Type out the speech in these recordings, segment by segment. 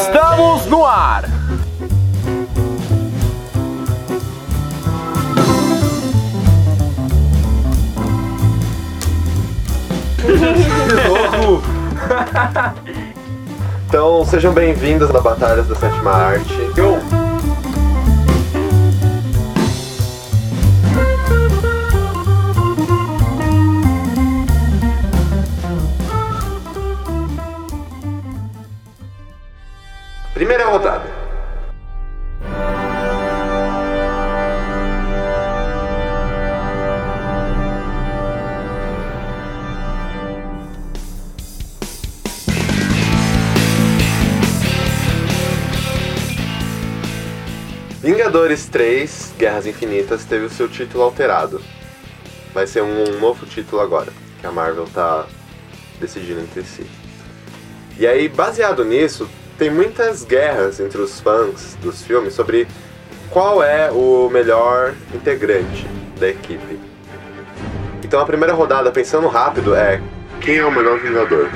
Estamos no ar! De novo! então, sejam bem-vindos na Batalhas da Sétima Arte. Eu... Primeira rodada. Vingadores 3 Guerras Infinitas teve o seu título alterado. Vai ser um novo título agora, que a Marvel tá decidindo entre si. E aí, baseado nisso, tem muitas guerras entre os fãs dos filmes sobre qual é o melhor integrante da equipe. Então a primeira rodada, pensando rápido, é quem é o melhor Vingador?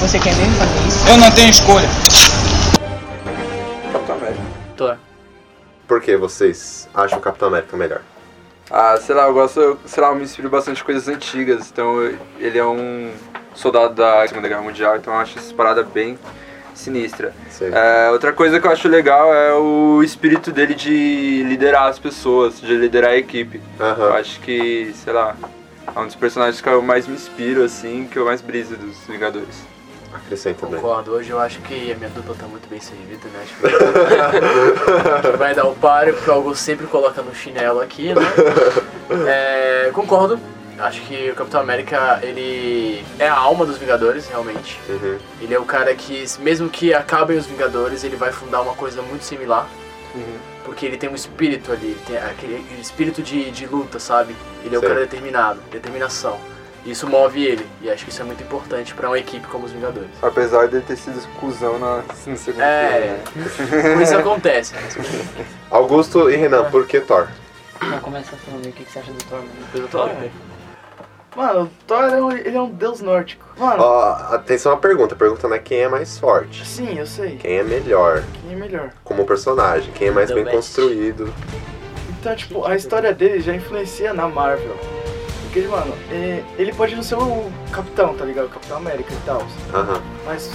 Você quer mesmo fazer isso? Eu não tenho escolha. Capitão América. Thor. Por que vocês acham o Capitão América melhor? Ah, sei lá, eu gosto, sei lá, eu me inspiro bastante coisas antigas. Então ele é um soldado da Segunda Guerra Mundial, então eu acho essa parada bem sinistra. É, outra coisa que eu acho legal é o espírito dele de liderar as pessoas, de liderar a equipe. Eu Aham. acho que, sei lá, é um dos personagens que eu mais me inspiro, assim, que eu mais briso dos Vingadores. Acrescenta também. Concordo, hoje eu acho que a minha dupla tá muito bem servida, né? Acho que vai dar o páreo, porque o Augusto sempre coloca no chinelo aqui, né? É, concordo, acho que o Capitão América, ele é a alma dos Vingadores, realmente. Uhum. Ele é o cara que, mesmo que acabem os Vingadores, ele vai fundar uma coisa muito similar. Porque ele tem um espírito ali, ele tem aquele espírito de, de luta, sabe? Ele é o Sei. cara determinado, determinação. Isso move ele, e acho que isso é muito importante pra uma equipe como os Vingadores. Apesar de ele ter sido cuzão na, no segundo É, filme, né? isso acontece. Augusto e Renan, por que Thor? Não, começa falando aí o que que você acha do Thor, mano. Depois eu tô Mano, o Thor é um, ele é um deus nórdico. Mano, Ó, atenção à pergunta. A pergunta não é quem é mais forte. sim, eu sei. Quem é melhor Quem é melhor? como personagem? Quem é mais The bem best. construído? Então, tipo, a história dele já influencia na Marvel. Porque, mano, é, ele pode não ser o capitão, tá ligado? O Capitão América e tal. Aham. Mas,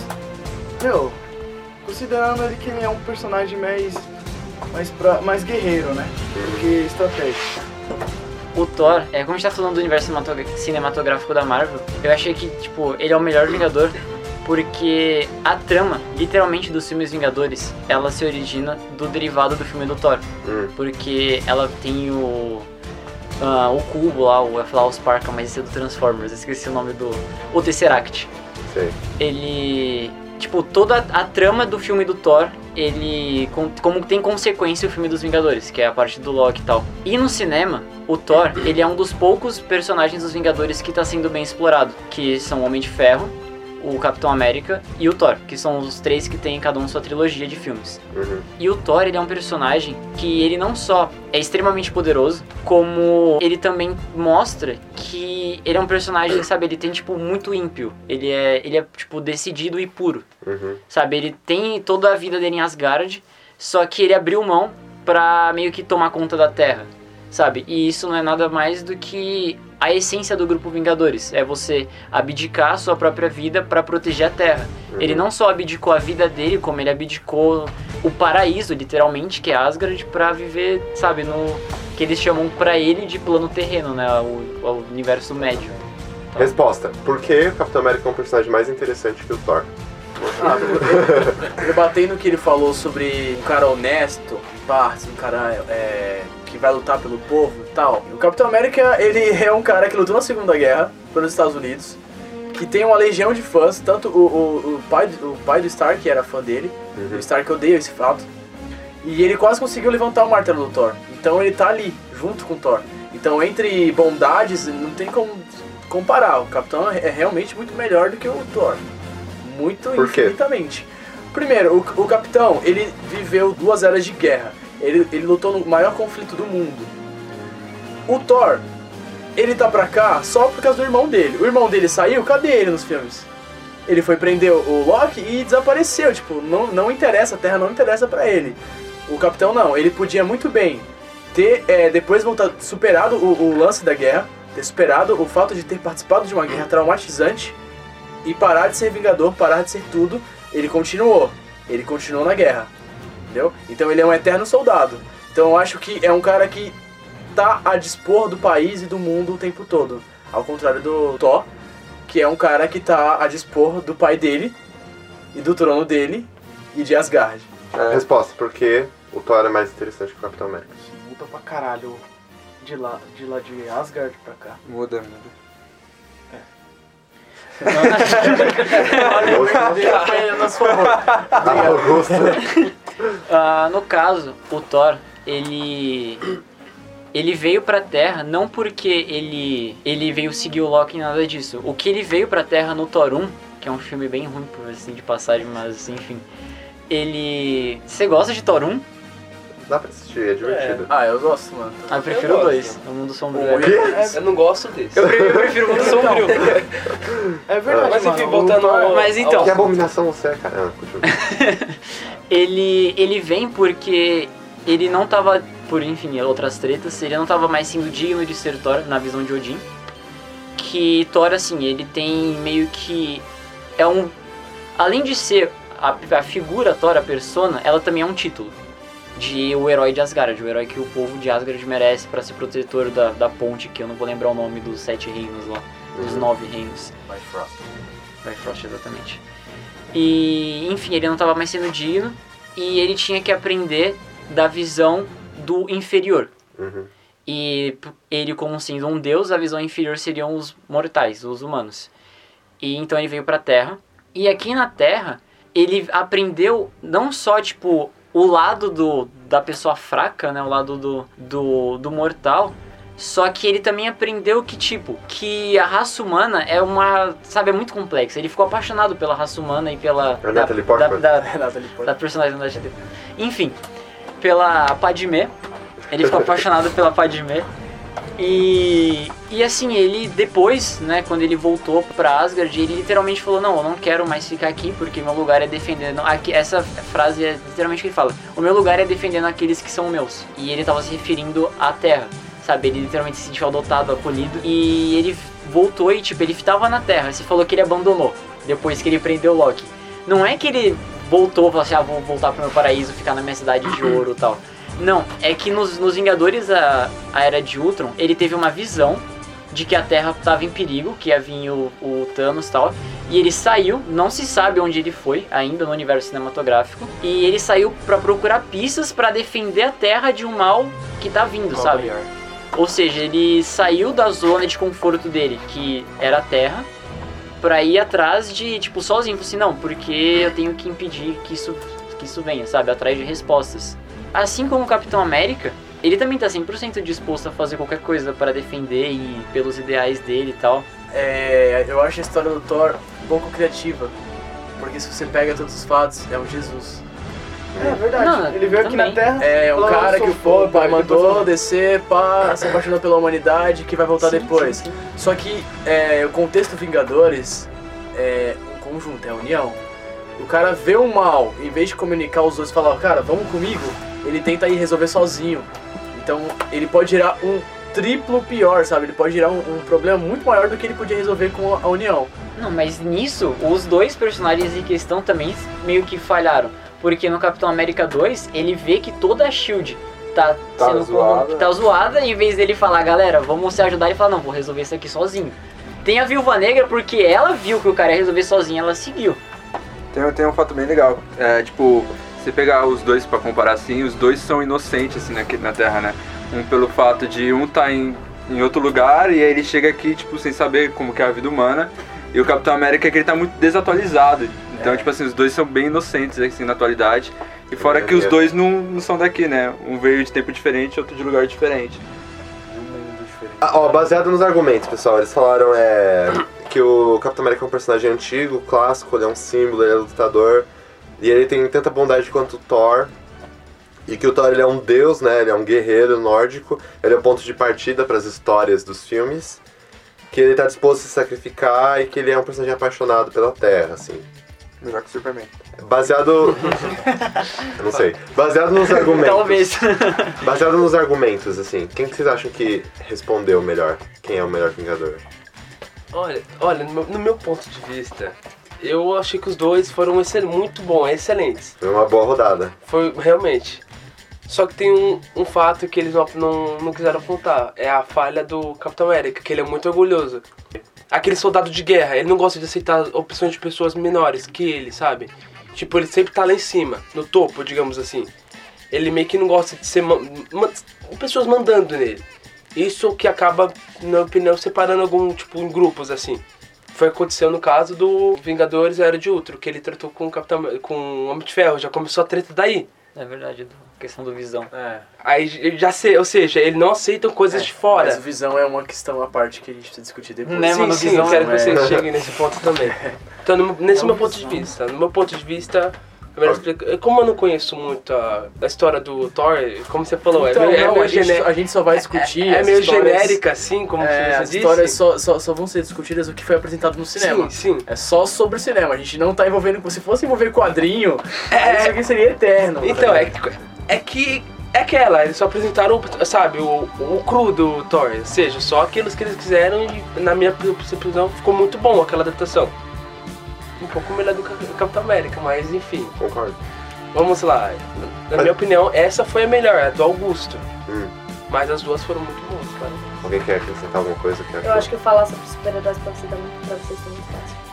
meu, considerando ele que ele é um personagem mais. mais, pra, mais guerreiro, né? Do que estratégico. O Thor, é, como a gente tá falando do universo cinematográfico da Marvel, eu achei que, tipo, ele é o melhor Vingador porque a trama, literalmente, dos filmes Vingadores, ela se origina do derivado do filme do Thor. Hum. Porque ela tem o. ah, o cubo lá, o, falar os Sparka, mas esse é do Transformers, esqueci o nome do. O Tesseract. Sei. ele. Tipo, toda a trama do filme do Thor, ele. com- como tem consequência o filme dos Vingadores, que é a parte do Loki e tal. E no cinema, o Thor, ele é um dos poucos personagens dos Vingadores que tá sendo bem explorado, que são Homem de Ferro, o Capitão América e o Thor, que são os três que tem cada um sua trilogia de filmes. Uhum. E o Thor, ele é um personagem que ele não só é extremamente poderoso, como ele também mostra que ele é um personagem, sabe, ele tem tipo muito ímpio. Ele é, ele é tipo decidido e puro, Uhum. sabe? Ele tem toda a vida dele em Asgard, só que ele abriu mão pra meio que tomar conta da Terra, sabe? E isso não é nada mais do que a essência do grupo Vingadores, é você abdicar a sua própria vida pra proteger a Terra. Ele não só abdicou a vida dele, como ele abdicou o paraíso, literalmente, que é Asgard, pra viver, sabe, no que eles chamam pra ele de plano terreno, né, o, o universo médio. Então, Resposta. Por que o Capitão América é um personagem mais interessante que o Thor? Ah, debatendo o que ele falou sobre um cara honesto, partes, um cara é, que vai lutar pelo povo e tal. O Capitão América, ele é um cara que lutou na Segunda Guerra pelos Estados Unidos, que tem uma legião de fãs, tanto o, o, o, pai, o pai do Stark era fã dele, o Stark odeia esse fato, e ele quase conseguiu levantar o martelo do Thor. Então ele tá ali, junto com o Thor. Então entre bondades, não tem como comparar. O Capitão é realmente muito melhor do que o Thor. Muito Por quê? infinitamente. Primeiro, o, o Capitão, ele viveu duas eras de guerra. Ele, ele lutou no maior conflito do mundo. O Thor, ele tá pra cá só por causa do irmão dele. O irmão dele saiu, cadê ele nos filmes? ele foi prender o Loki e desapareceu. Tipo, não, não interessa, a Terra não interessa pra ele. O Capitão não, ele podia muito bem ter, é, depois voltado, superado o, o lance da guerra, ter superado o fato de ter participado de uma guerra traumatizante e parar de ser Vingador, parar de ser tudo. Ele continuou, ele continuou na guerra, entendeu? Então ele é um eterno soldado. Então eu acho que é um cara que tá a dispor do país e do mundo o tempo todo. Ao contrário do Thor, que é um cara que tá a dispor do pai dele e do trono dele e de Asgard. É. Resposta, porque o Thor é mais interessante que o Capitão América. Isso muda pra caralho de lá de, lá de Asgard pra cá. Muda, muda. Foi a nosso favor. Ah, Augusto. Ah, no caso, o Thor, ele ele veio pra Terra não porque ele ele veio seguir o Loki nada disso. O que ele veio pra Terra no Thor 1, que é um filme bem ruim por assim de passagem, mas enfim. Ele Você gosta de Thor 1? Dá pra assistir, é divertido. Ah, eu gosto, mano. Ah, eu prefiro o gosto. 2, o Mundo Sombrio. O É- Eu não gosto desse. Eu prefiro, eu prefiro o Mundo Sombrio. É verdade, Mas enfim, voltando ao... Mas então- Que abominação você é, cara? Ele ele vem porque ele não tava por enfim outras tretas ele não tava mais sendo digno de ser Thor na visão de Odin que Thor assim ele tem meio que é um além de ser a, a figura Thor a persona ela também é um título de o herói de Asgard o herói que o povo de Asgard merece para ser protetor da, da ponte que eu não vou lembrar o nome dos sete reinos lá dos Uhum. nove reinos Bifrost. Bifrost, exatamente. E, enfim, ele não estava mais sendo digno e ele tinha que aprender da visão do inferior. Uhum. E ele, como sendo um deus, a visão inferior seriam os mortais, os humanos. E então ele veio pra Terra. E aqui na Terra, ele aprendeu não só, tipo, o lado do, da pessoa fraca, né? O lado do, do, do mortal. Só que ele também aprendeu que, tipo, que a raça humana é uma, sabe, é muito complexa. Ele ficou apaixonado pela raça humana e pela... É Natalie Portman? da, da, da personagem da GT. Enfim, pela Padmé. Ele ficou apaixonado pela Padmé. E, e assim, ele depois, né, quando ele voltou pra Asgard, ele literalmente falou: Não, eu não quero mais ficar aqui porque meu lugar é defendendo. Aqui, essa frase é literalmente o que ele fala: O meu lugar é defendendo aqueles que são meus. E ele tava se referindo à Terra, sabe? Ele literalmente se sentiu adotado, acolhido. E ele voltou e, tipo, ele tava na Terra. Você falou que ele abandonou depois que ele prendeu o Loki. Não é que ele voltou e falou assim: Ah, vou voltar pro meu paraíso, ficar na minha cidade de ouro e tal. Não, é que nos, nos Vingadores, a, a Era de Ultron, ele teve uma visão de que a Terra estava em perigo, que ia vir o, o Thanos e tal. E ele saiu, não se sabe onde ele foi ainda no universo cinematográfico. E ele saiu pra procurar pistas pra defender a Terra de um mal que tá vindo, sabe? Ou seja, ele saiu da zona de conforto dele, que era a Terra, pra ir atrás de, tipo, sozinho. Assim, não, porque eu tenho que impedir que isso, que isso venha, sabe? Atrás de respostas. Assim como o Capitão América, ele também tá 100% disposto a fazer qualquer coisa para defender e pelos ideais dele e tal. É, eu acho a história do Thor pouco criativa. Porque se você pega todos os fatos, é um Jesus. É verdade. Não, ele veio aqui na. Terra. É um falou, cara "Eu sou que o pai foda", depois mandou descer, pá, se apaixonou pela humanidade, que vai voltar Sim, depois. sim, sim. Só que é, o contexto Vingadores é um conjunto, é a união. O cara vê o mal, em vez de comunicar os dois e falar, cara, vamos comigo, ele tenta ir resolver sozinho. Então ele pode gerar um triplo pior, sabe? Ele pode gerar um, um problema muito maior do que ele podia resolver com a união. Não, mas nisso, os dois personagens em questão também meio que falharam. Porque no Capitão América 2, ele vê que toda a SHIELD tá, Tá sendo zoada. corrom- tá zoada, em vez dele falar, galera, vamos se ajudar, ele fala, não, vou resolver isso aqui sozinho. Tem a Viúva Negra porque ela viu que o cara ia resolver sozinho, ela seguiu. Tem, tem um fato bem legal. É, tipo, você pegar os dois pra comparar assim, os dois são inocentes assim aqui na Terra, né? Um pelo fato de um tá em, em outro lugar e aí ele chega aqui, tipo, sem saber como que é a vida humana. E o Capitão América é que ele tá muito desatualizado. Então, É. tipo assim, os dois são bem inocentes assim na atualidade. E fora É, que os é. dois não, não são daqui, né? Um veio de tempo diferente, outro de lugar diferente. Um mundo diferente. Ah, ó, baseado nos argumentos, pessoal, eles falaram é, que o Capitão América é um personagem antigo, clássico, ele é um símbolo, ele é lutador, e ele tem tanta bondade quanto o Thor, e que o Thor ele é um deus, né, ele é um guerreiro nórdico, ele é o ponto de partida para as histórias dos filmes, que ele tá disposto a se sacrificar e que ele é um personagem apaixonado pela Terra, assim. Melhor que o Superman. Baseado. Não sei. Baseado nos argumentos. Talvez. Baseado nos argumentos, assim. Quem que vocês acham que respondeu melhor? Quem é o melhor Vingador? Olha, olha no, meu, no meu ponto de vista, eu achei que os dois foram excel- muito bons, excelentes. Foi uma boa rodada. Foi realmente. Só que tem um, um fato que eles não, não, não quiseram apontar. É a falha do Capitão América, que ele é muito orgulhoso. Aquele soldado de guerra, ele não gosta de aceitar opções de pessoas menores que ele, sabe? Tipo, ele sempre tá lá em cima, no topo, digamos assim. Ele meio que não gosta de ser ma ma pessoas mandando nele. Isso que acaba, na opinião, separando algum, tipo, em grupos, assim. Foi aconteceu no caso do Vingadores Era de Ultron, que ele tratou com o Capitão, com o Homem de Ferro, já começou a treta daí. É verdade, do- questão do visão. É. Aí já sei, ou seja, ele não aceitam coisas de fora. Mas visão é uma questão à parte que a gente precisa discutir depois. Né, sim, mano, sim, visão quero que é- vocês cheguem nesse ponto também. Então, no- nesse É meu uma ponto de visão. vista, no meu ponto de vista, eu melhor explicar- como eu não conheço muito a, a história do Thor, como você falou, Então, é meio, é não, meio a, gente, a gente só vai discutir. é as meio histórias- genérica, assim, como É, você as disse. histórias só, só, só vão ser discutidas o que foi apresentado no cinema. Sim, sim. É só sobre o cinema. A gente não tá envolvendo. Se fosse envolver quadrinho, É. isso aqui seria eterno. Então, é, que- é que. É aquela, eles só apresentaram, sabe, o, o cru do Thor. Ou seja, só aqueles que eles quiseram e, na minha opinião, ficou muito bom aquela adaptação. Um pouco melhor do que o Capitão América, mas enfim. Concordo. Vamos lá. Na minha opinião, essa foi a melhor, a do Augusto. Hum. Mas as duas foram muito boas, cara. Alguém quer acrescentar alguma coisa? Quer Eu acho que falar sobre super-heróis pra, você muito- pra vocês tá muito fácil.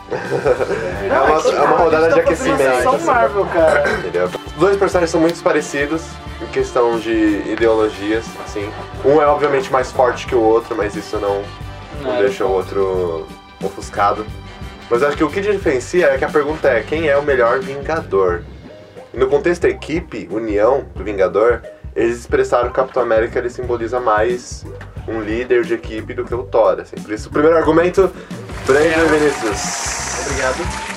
É uma, é uma rodada de tá fazendo aquecimento. sessão assim. Marvel, cara. Entendeu? Os dois personagens são muito parecidos em questão de ideologias, assim. Um é obviamente mais forte que o outro, mas isso não, não Não, deixa o outro ofuscado. Mas acho que o que diferencia é que a pergunta é quem é o melhor Vingador? E no contexto da equipe, união do Vingador, eles expressaram que o Capitão América ele simboliza mais um líder de equipe do que o Thor. Assim. Por isso, o primeiro argumento, Brandon Vinicius. Obrigado.